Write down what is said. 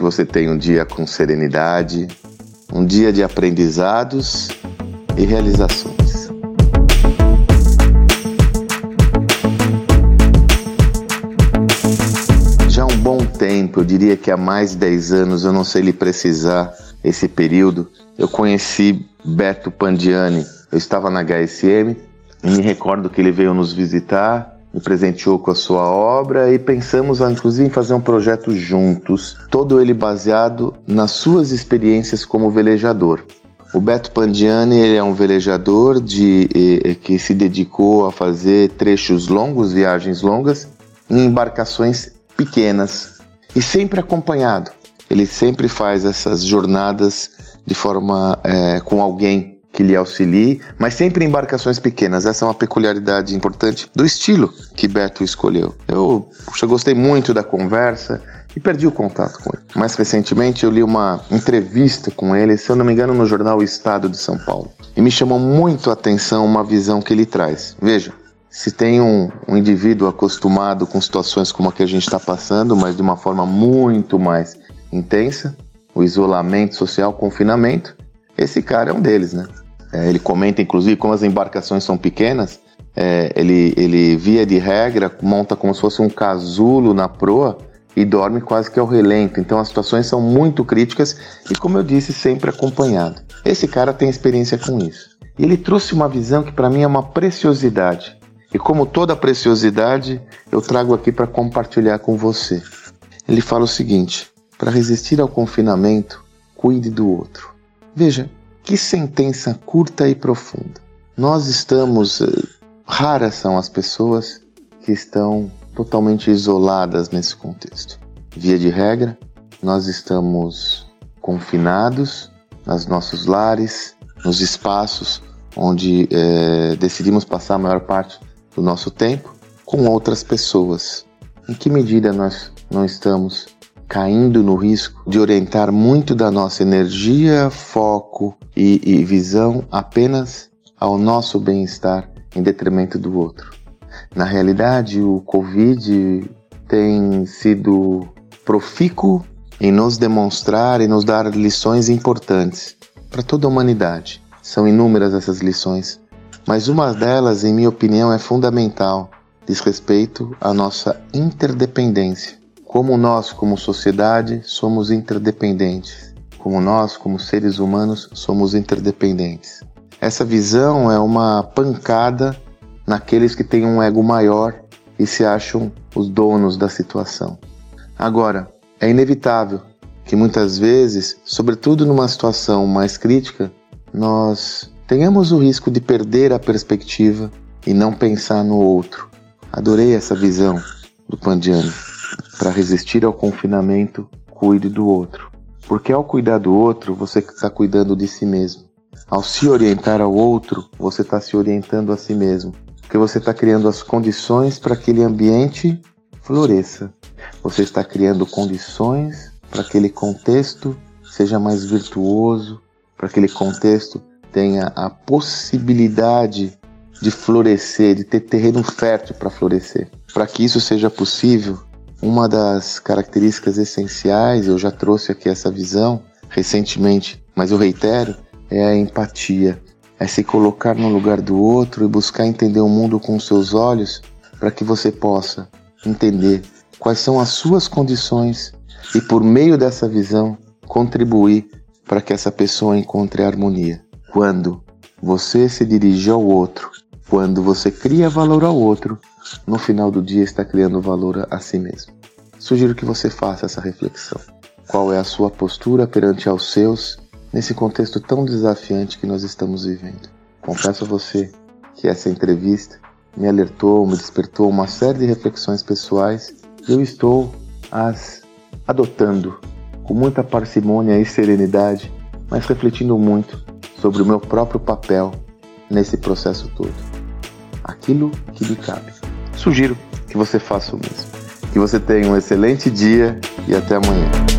você tenha um dia com serenidade, um dia de aprendizados e realizações. Já há um bom tempo, eu diria que há mais de 10 anos, eu não sei lhe precisar esse período, eu conheci Beto Pandiani. Eu estava na HSM e me recordo que ele veio nos visitar me presenteou com a sua obra e pensamos, inclusive, em fazer um projeto juntos, todo ele baseado nas suas experiências como velejador. O Beto Pandiani ele é um velejador de, que se dedicou a fazer trechos longos, viagens longas, em embarcações pequenas e sempre acompanhado. Ele sempre faz essas jornadas de forma é, com alguém que lhe auxilie, mas sempre em embarcações pequenas. Essa é uma peculiaridade importante do estilo que Beto escolheu. Eu puxa, gostei muito da conversa e perdi o contato com ele. Mais recentemente eu li uma entrevista com ele, se eu não me engano, no jornal Estado de São Paulo. E me chamou muito a atenção uma visão que ele traz. Veja, se tem um, um indivíduo acostumado com situações como a que a gente está passando, mas de uma forma muito mais intensa, o isolamento social, o confinamento, esse cara é um deles, né? É, ele comenta, inclusive, como as embarcações são pequenas, é, ele, ele, via de regra, monta como se fosse um casulo na proa e dorme quase que ao relento. Então as situações são muito críticas e, como eu disse, sempre acompanhado. Esse cara tem experiência com isso. E ele trouxe uma visão que para mim é uma preciosidade. E como toda preciosidade, eu trago aqui para compartilhar com você. Ele fala o seguinte: para resistir ao confinamento, cuide do outro. Veja, que sentença curta e profunda. Nós estamos. Eh, raras são as pessoas que estão totalmente isoladas nesse contexto. Via de regra, nós estamos confinados nos nossos lares, nos espaços onde é, decidimos passar a maior parte do nosso tempo com outras pessoas. Em que medida nós não estamos caindo no risco de orientar muito da nossa energia, foco e, e visão apenas ao nosso bem-estar em detrimento do outro. Na realidade, o Covid tem sido profícuo em nos demonstrar e nos dar lições importantes para toda a humanidade. São inúmeras essas lições, mas uma delas, em minha opinião, é fundamental, diz respeito à nossa interdependência como nós, como sociedade, somos interdependentes. Como nós, como seres humanos, somos interdependentes. Essa visão é uma pancada naqueles que têm um ego maior e se acham os donos da situação. Agora, é inevitável que muitas vezes, sobretudo numa situação mais crítica, nós tenhamos o risco de perder a perspectiva e não pensar no outro. Adorei essa visão do Pandiani. Para resistir ao confinamento, cuide do outro. Porque ao cuidar do outro, você está cuidando de si mesmo. Ao se orientar ao outro, você está se orientando a si mesmo. Porque você está criando as condições para que aquele ambiente floresça. Você está criando condições para que aquele contexto seja mais virtuoso, para que aquele contexto tenha a possibilidade de florescer, de ter terreno fértil para florescer. Para que isso seja possível, uma das características essenciais, eu já trouxe aqui essa visão recentemente, mas eu reitero, é a empatia. É se colocar no lugar do outro e buscar entender o mundo com seus olhos para que você possa entender quais são as suas condições e, por meio dessa visão, contribuir para que essa pessoa encontre harmonia. Quando você se dirige ao outro, quando você cria valor ao outro, no final do dia está criando valor a si mesmo. Sugiro que você faça essa reflexão. Qual é a sua postura perante aos seus nesse contexto tão desafiante que nós estamos vivendo? Confesso a você que essa entrevista me alertou, me despertou uma série de reflexões pessoais e eu estou as adotando com muita parcimônia e serenidade, mas refletindo muito sobre o meu próprio papel nesse processo todo. Aquilo que lhe cabe. Sugiro que você faça o mesmo. Que você tenha um excelente dia e até amanhã.